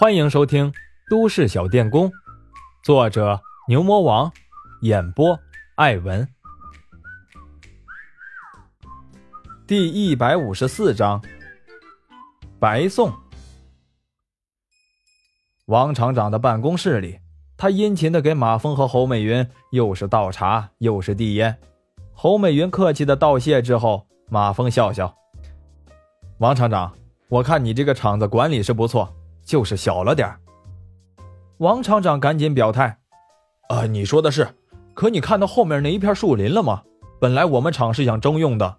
欢迎收听《都市小电工》，作者牛魔王，演播艾文。第一百五十四章，白送。王厂长的办公室里，他殷勤的给马峰和侯美云又是倒茶又是递烟。侯美云客气的道谢之后，马峰笑笑：“王厂长，我看你这个厂子管理是不错，就是小了点王厂长赶紧表态：“啊，你说的是，可你看到后面那一片树林了吗？本来我们厂是想征用的，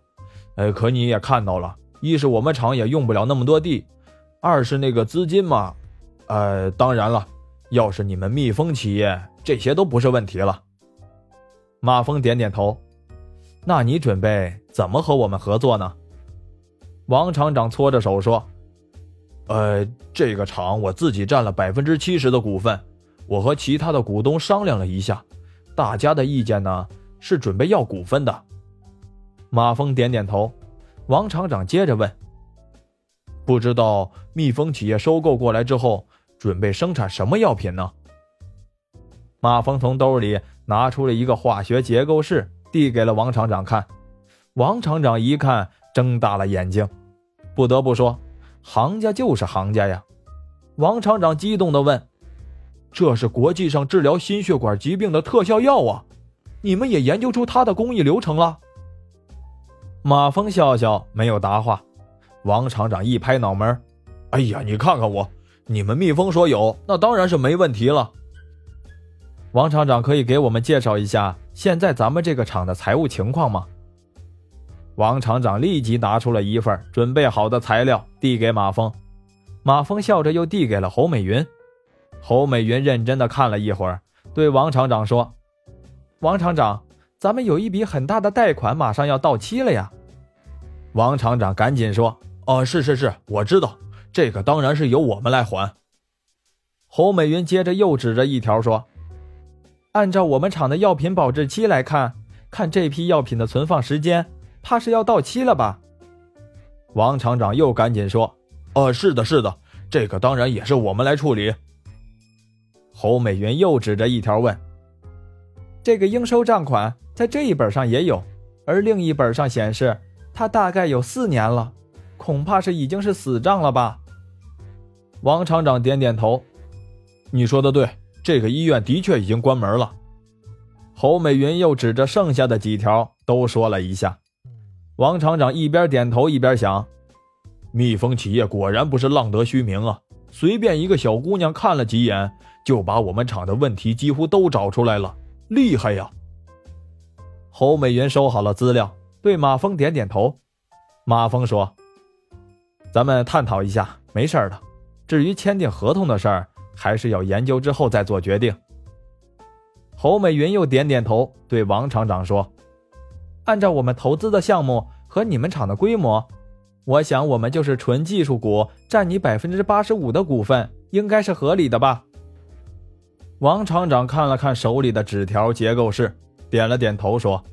呃，可你也看到了，一是我们厂也用不了那么多地，二是那个资金嘛。”呃，当然了，要是你们蜜蜂企业，这些都不是问题了。马峰点点头。那你准备怎么和我们合作呢？王厂长搓着手说：“呃，这个厂我自己占了百分之七十的股份，我和其他的股东商量了一下，大家的意见呢是准备要股份的。”马峰点点头。王厂长接着问：“不知道蜜蜂企业收购过来之后？”准备生产什么药品呢？马峰从兜里拿出了一个化学结构式，递给了王厂长看。王厂长一看，睁大了眼睛。不得不说，行家就是行家呀！王厂长激动地问：“这是国际上治疗心血管疾病的特效药啊！你们也研究出它的工艺流程了？”马峰笑笑，没有答话。王厂长一拍脑门：“哎呀，你看看我！”你们蜜蜂说有，那当然是没问题了。王厂长可以给我们介绍一下现在咱们这个厂的财务情况吗？王厂长立即拿出了一份准备好的材料，递给马峰。马峰笑着又递给了侯美云。侯美云认真的看了一会儿，对王厂长说：“王厂长，咱们有一笔很大的贷款马上要到期了呀。”王厂长赶紧说：“哦，是是是，我知道。”这个当然是由我们来还。侯美云接着又指着一条说：“按照我们厂的药品保质期来看，看这批药品的存放时间，怕是要到期了吧？”王厂长又赶紧说：“哦，是的，是的，这个当然也是我们来处理。”侯美云又指着一条问：“这个应收账款在这一本上也有，而另一本上显示，它大概有四年了，恐怕是已经是死账了吧？”王厂长点点头：“你说的对，这个医院的确已经关门了。”侯美云又指着剩下的几条都说了一下。王厂长一边点头一边想：“蜜蜂企业果然不是浪得虚名啊！随便一个小姑娘看了几眼，就把我们厂的问题几乎都找出来了，厉害呀！”侯美云收好了资料，对马峰点点头。马峰说：“咱们探讨一下，没事的。”至于签订合同的事儿，还是要研究之后再做决定。侯美云又点点头，对王厂长说：“按照我们投资的项目和你们厂的规模，我想我们就是纯技术股，占你百分之八十五的股份，应该是合理的吧？”王厂长看了看手里的纸条结构式，点了点头说：“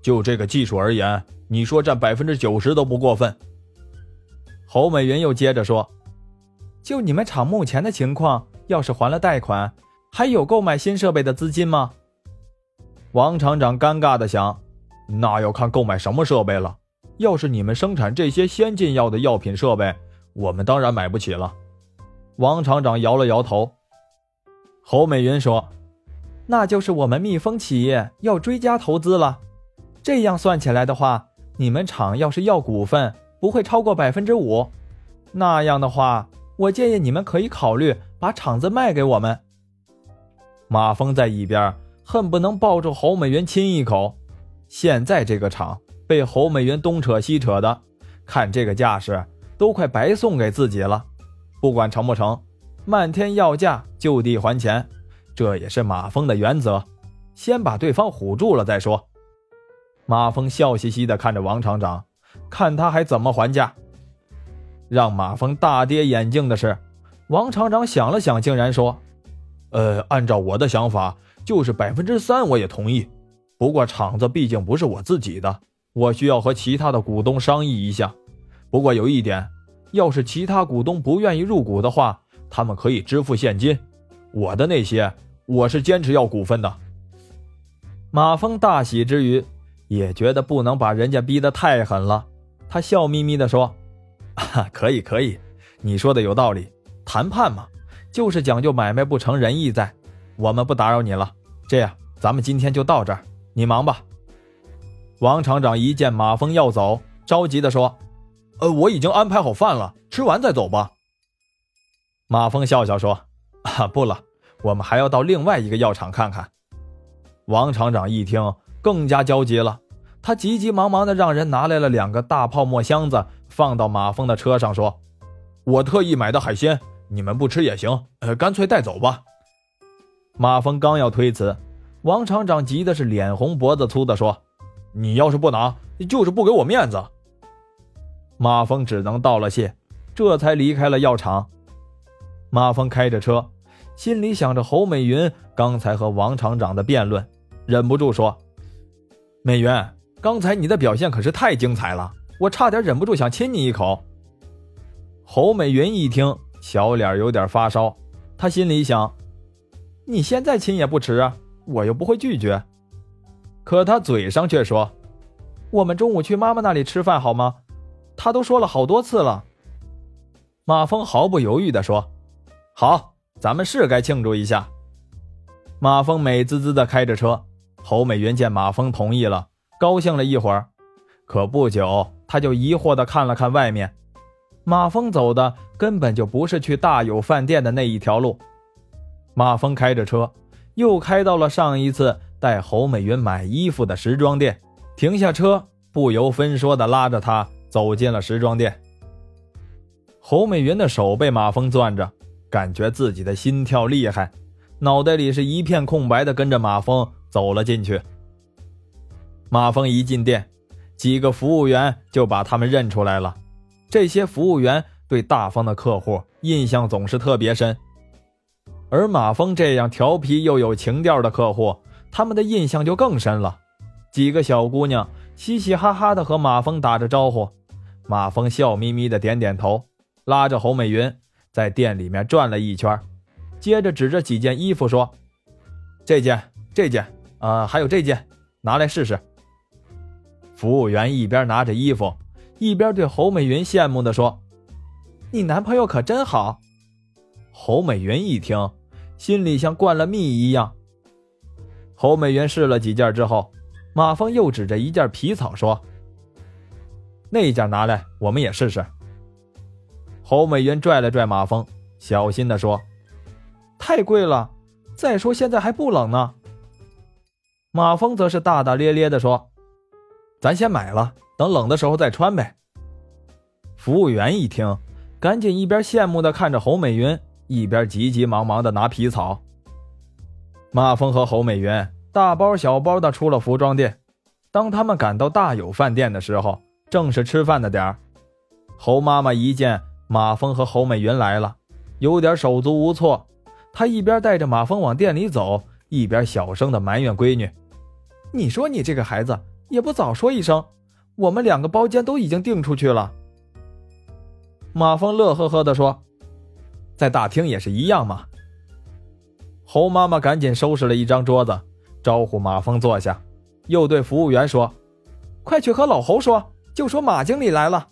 就这个技术而言，你说占百分之九十都不过分。”侯美云又接着说。就你们厂目前的情况，要是还了贷款，还有购买新设备的资金吗？王厂长尴尬的想，那要看购买什么设备了。要是你们生产这些先进药的药品设备，我们当然买不起了。王厂长摇了摇头。侯美云说：“那就是我们蜜蜂企业要追加投资了。这样算起来的话，你们厂要是要股份，不会超过百分之五。那样的话。”我建议你们可以考虑把厂子卖给我们。马峰在一边恨不能抱住侯美云亲一口。现在这个厂被侯美云东扯西扯的，看这个架势，都快白送给自己了。不管成不成，漫天要价，就地还钱，这也是马峰的原则。先把对方唬住了再说。马峰笑嘻嘻地看着王厂长，看他还怎么还价。让马峰大跌眼镜的是，王厂长想了想，竟然说：“呃，按照我的想法，就是百分之三我也同意。不过厂子毕竟不是我自己的，我需要和其他的股东商议一下。不过有一点，要是其他股东不愿意入股的话，他们可以支付现金，我的那些我是坚持要股份的。马峰大喜之余，也觉得不能把人家逼得太狠了，他笑眯眯地说：“啊，可以可以，你说的有道理，谈判嘛，就是讲究买卖不成仁义在，我们不打扰你了。这样，咱们今天就到这儿，你忙吧。”王厂长一见马峰要走，着急地说：“呃，我已经安排好饭了，吃完再走吧。”马峰笑笑说：“啊，不了，我们还要到另外一个药厂看看。”王厂长一听，更加焦急了。他急急忙忙的让人拿来了两个大泡沫箱子，放到马峰的车上，说：“我特意买的海鲜，你们不吃也行，呃，干脆带走吧。”马峰刚要推辞，王厂长急的是脸红脖子粗的说：“你要是不拿，就是不给我面子。”马峰只能道了谢，这才离开了药厂。马峰开着车，心里想着侯美云刚才和王厂长的辩论。忍不住说：“美云，刚才你的表现可是太精彩了，我差点忍不住想亲你一口。”侯美云一听，小脸有点发烧，她心里想：“你现在亲也不迟啊，我又不会拒绝。”可他嘴上却说：“我们中午去妈妈那里吃饭好吗？她都说了好多次了。”马峰毫不犹豫地说：“好，咱们是该庆祝一下。”马峰美滋滋地开着车。侯美云见马峰同意了，高兴了一会儿，可不久，他就疑惑地看了看外面，马峰走的根本就不是去大有饭店的那一条路。马峰开着车，又开到了上一次带侯美云买衣服的时装店，停下车，不由分说的拉着她走进了时装店。侯美云的手被马峰攥着，感觉自己的心跳厉害，脑袋里是一片空白的，跟着马峰。走了进去。马峰一进店，几个服务员就把他们认出来了。这些服务员对大方的客户印象总是特别深，而马峰这样调皮又有情调的客户，他们的印象就更深了。几个小姑娘嘻嘻哈哈的和马峰打着招呼，马峰笑眯眯的点点头，拉着侯美云在店里面转了一圈，接着指着几件衣服说：“这件，这件。”啊，还有这件，拿来试试。服务员一边拿着衣服，一边对侯美云羡慕的说：“你男朋友可真好。”侯美云一听，心里像灌了蜜一样。侯美云试了几件之后，马峰又指着一件皮草说：“那件拿来，我们也试试。”侯美云拽了拽马峰，小心地说：“太贵了，再说现在还不冷呢。”马峰则是大大咧咧地说：“咱先买了，等冷的时候再穿呗。”服务员一听，赶紧一边羡慕地看着侯美云，一边急急忙忙地拿皮草。马峰和侯美云大包小包地出了服装店。当他们赶到大有饭店的时候，正是吃饭的点儿。侯妈妈一见马峰和侯美云来了，有点手足无措。她一边带着马峰往店里走，一边小声地埋怨闺女。你说你这个孩子也不早说一声，我们两个包间都已经订出去了。马峰乐呵呵地说：“在大厅也是一样嘛。”侯妈妈赶紧收拾了一张桌子，招呼马峰坐下，又对服务员说：“快去和老侯说，就说马经理来了。”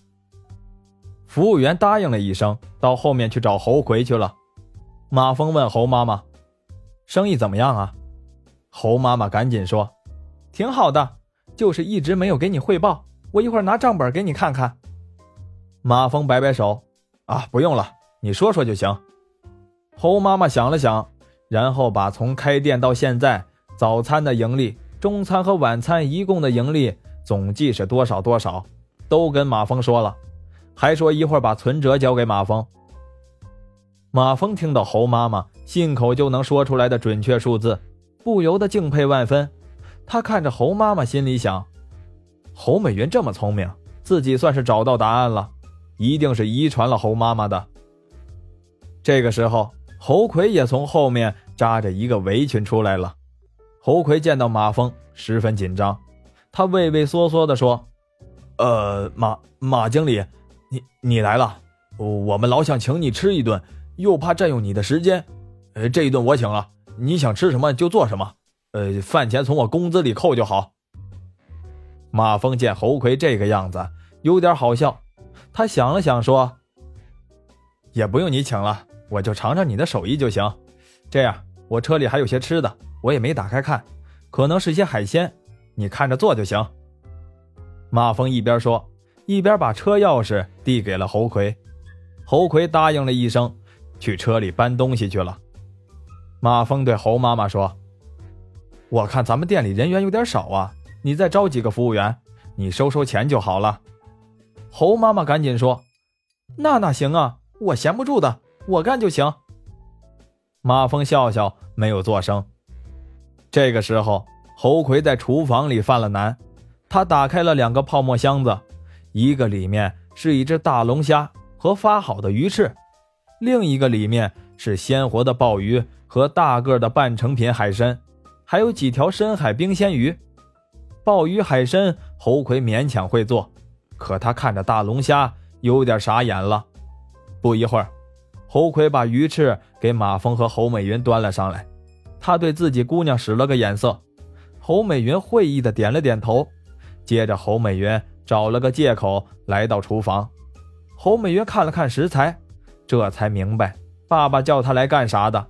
服务员答应了一声，到后面去找侯奎去了。马峰问侯妈妈：“生意怎么样啊？”侯妈妈赶紧说。挺好的，就是一直没有给你汇报。我一会儿拿账本给你看看。马峰摆摆手，啊，不用了，你说说就行。侯妈妈想了想，然后把从开店到现在早餐的盈利、中餐和晚餐一共的盈利总计是多少多少，都跟马峰说了，还说一会儿把存折交给马峰。马峰听到侯妈妈信口就能说出来的准确数字，不由得敬佩万分。他看着侯妈妈，心里想：侯美云这么聪明，自己算是找到答案了，一定是遗传了侯妈妈的。这个时候，侯魁也从后面扎着一个围裙出来了。侯魁见到马峰，十分紧张，他畏畏缩缩地说：“呃，马马经理，你你来了，我们老想请你吃一顿，又怕占用你的时间。呃，这一顿我请了，你想吃什么就做什么。呃，饭钱从我工资里扣就好。马峰见侯魁这个样子，有点好笑。他想了想说：“也不用你请了，我就尝尝你的手艺就行。这样，我车里还有些吃的，我也没打开看，可能是些海鲜，你看着做就行。”马峰一边说，一边把车钥匙递给了侯魁。侯魁答应了一声，去车里搬东西去了。马峰对侯妈妈说：“我看咱们店里人员有点少啊，你再招几个服务员，你收收钱就好了。”侯妈妈赶紧说：“那哪行啊，我闲不住的，我干就行。”马峰笑笑，没有作声。这个时候，侯魁在厨房里犯了难。他打开了两个泡沫箱子，一个里面是一只大龙虾和发好的鱼翅，另一个里面是鲜活的鲍鱼和大个的半成品海参，还有几条深海冰鲜鱼。鲍鱼、海参，侯魁勉强会做，可他看着大龙虾有点傻眼了。不一会儿，侯魁把鱼翅给马峰和侯美云端了上来，他对自己姑娘使了个眼色，侯美云会意的点了点头。接着，侯美云找了个借口来到厨房。侯美云看了看食材，这才明白爸爸叫他来干啥的。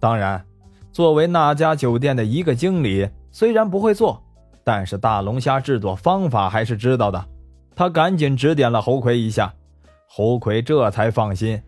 当然，作为那家酒店的一个经理，虽然不会做，但是大龙虾制作方法还是知道的。他赶紧指点了侯魁一下，侯魁这才放心，